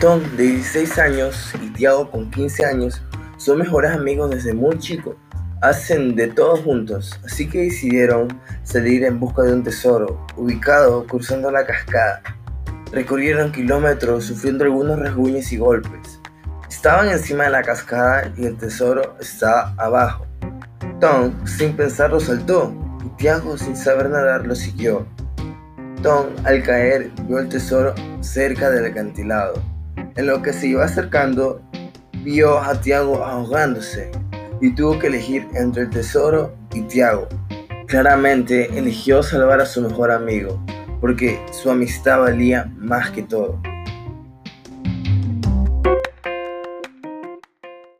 Tom, de 16 años, y Tiago, con 15 años, son mejores amigos desde muy chico. Hacen de todo juntos, así que decidieron salir en busca de un tesoro, ubicado cruzando la cascada. Recorrieron kilómetros sufriendo algunos rasguños y golpes. Estaban encima de la cascada y el tesoro estaba abajo. Tom, sin pensarlo, saltó y Tiago, sin saber nadar, lo siguió. Tom, al caer, vio el tesoro cerca del acantilado. En lo que se iba acercando, vio a Tiago ahogándose y tuvo que elegir entre el tesoro y Tiago. Claramente eligió salvar a su mejor amigo, porque su amistad valía más que todo.